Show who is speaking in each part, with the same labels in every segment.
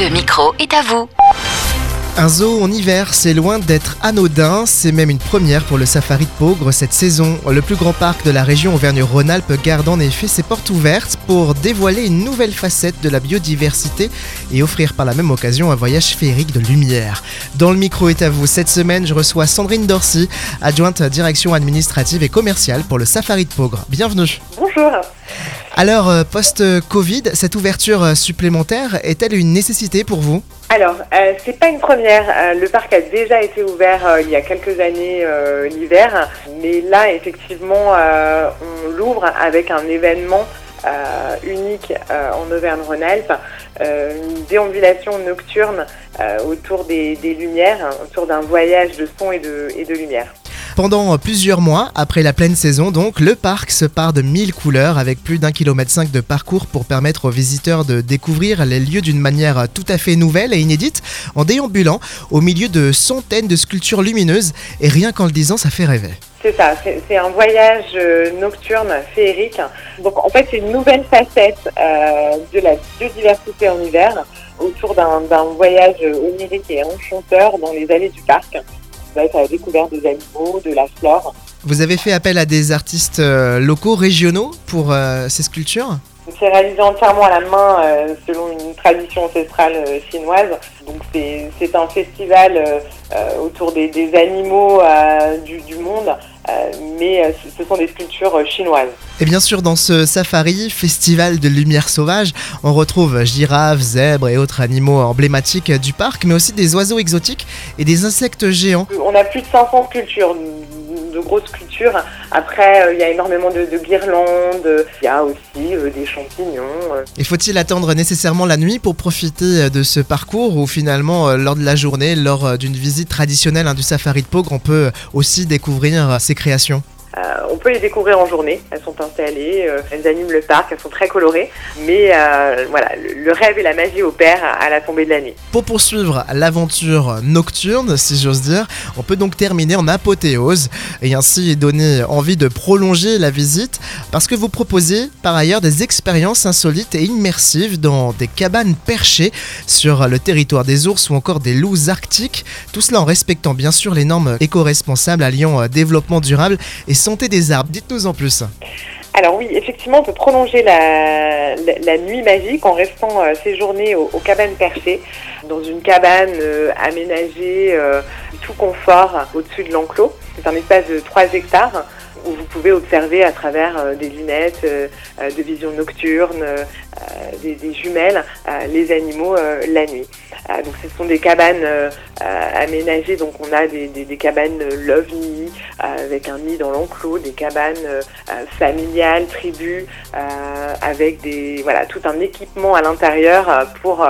Speaker 1: Le micro est à vous.
Speaker 2: Un zoo en hiver, c'est loin d'être anodin, c'est même une première pour le safari de Pogre cette saison. Le plus grand parc de la région Auvergne-Rhône-Alpes garde en effet ses portes ouvertes pour dévoiler une nouvelle facette de la biodiversité et offrir par la même occasion un voyage féerique de lumière. Dans le micro est à vous, cette semaine je reçois Sandrine Dorcy, adjointe direction administrative et commerciale pour le safari de Pogre. Bienvenue.
Speaker 3: Bonjour.
Speaker 2: Alors, euh, post-Covid, cette ouverture euh, supplémentaire est-elle une nécessité pour vous?
Speaker 3: Alors, euh, c'est pas une première. Euh, le parc a déjà été ouvert euh, il y a quelques années l'hiver, mais là, effectivement, on l'ouvre avec un événement euh, unique euh, en Auvergne-Rhône-Alpes, euh, une déambulation nocturne autour des, des lumières, hein, autour d'un voyage de son et de, et de lumière.
Speaker 2: Pendant plusieurs mois, après la pleine saison donc, le parc se part de 1000 couleurs avec plus d'un kilomètre 5 de parcours pour permettre aux visiteurs de découvrir les lieux d'une manière tout à fait nouvelle et inédite en déambulant au milieu de centaines de sculptures lumineuses et rien qu'en le disant ça fait rêver.
Speaker 3: C'est ça, c'est un voyage euh, nocturne féerique. Donc en fait, c'est une nouvelle facette euh, de la biodiversité en hiver autour d'un d'un voyage onirique et enchanteur dans les allées du parc. Va être à la découverte des animaux, de la flore.
Speaker 2: Vous avez fait appel à des artistes euh, locaux, régionaux pour euh, ces sculptures?
Speaker 3: C'est réalisé entièrement à la main euh, selon une tradition ancestrale euh, chinoise. Donc c'est un festival euh, euh, autour des, des animaux euh, du, du monde, mais ce sont des sculptures chinoises.
Speaker 2: Et bien sûr, dans ce safari, festival de lumière sauvage, on retrouve girafes, zèbres et autres animaux emblématiques du parc, mais aussi des oiseaux exotiques et des insectes géants.
Speaker 3: On a plus de 500 sculptures, de grosses sculptures. Après, euh, il y a énormément de, de guirlandes. Il y a aussi euh, des champignons. euh.
Speaker 2: Et faut-il attendre nécessairement la nuit pour profiter de ce parcours ou finalement lors de la journée, lors d'une visite traditionnelle hein, du safari de Pogre, on peut aussi découvrir ces créations?
Speaker 3: Euh, on peut les découvrir en journée. Elles sont installées, euh, elles animent le parc, elles sont très colorées. Mais euh, voilà, le, rêve et la magie opèrent à, la tombée de la nuit.
Speaker 2: Pour poursuivre l'aventure nocturne, si j'ose dire, on peut donc terminer en apothéose et ainsi donner envie de prolonger la visite parce que vous proposez par ailleurs des expériences insolites et immersives dans des cabanes perchées sur le territoire des ours ou encore des loups arctiques, tout cela en respectant bien sûr les normes éco-responsables alliant développement durable et santé des arbres. Dites-nous en plus.
Speaker 3: Alors oui, effectivement, on peut prolonger la, nuit magique en restant euh, aux cabanes perchées, dans une cabane euh, aménagée, euh, tout confort, au-dessus de l'enclos. C'est un espace de 3 hectares où vous pouvez observer à travers euh, des lunettes euh, euh, de vision nocturne, des, des jumelles, les animaux la nuit. Donc ce sont des cabanes aménagées, donc on a des, des, des cabanes love-nid euh, avec un nid dans l'enclos, des cabanes familiales, tribus, avec des voilà tout un équipement à l'intérieur pour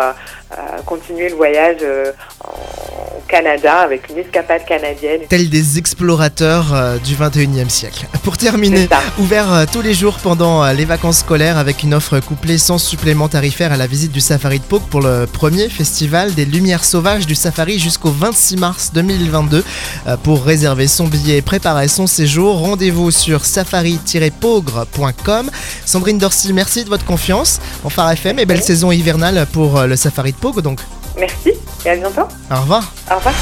Speaker 3: continuer le voyage en- Canada avec une escapade canadienne.
Speaker 2: Tels des explorateurs euh, du 21e siècle. Pour terminer. Ouvert euh, tous les jours pendant euh, les vacances scolaires avec une offre couplée sans supplément tarifaire à la visite du Safari de Pau pour le premier festival des Lumières Sauvages du Safari jusqu'au 26 mars 2022. Euh, Pour réserver son billet et préparer son séjour, rendez-vous sur safari-pogre.com. Sandrine Dorcy, merci de votre confiance en Phare FM et belle
Speaker 3: Oui.
Speaker 2: saison hivernale pour le Safari de Pogre donc.
Speaker 3: Merci et à bientôt.
Speaker 2: Au revoir.
Speaker 3: Au revoir.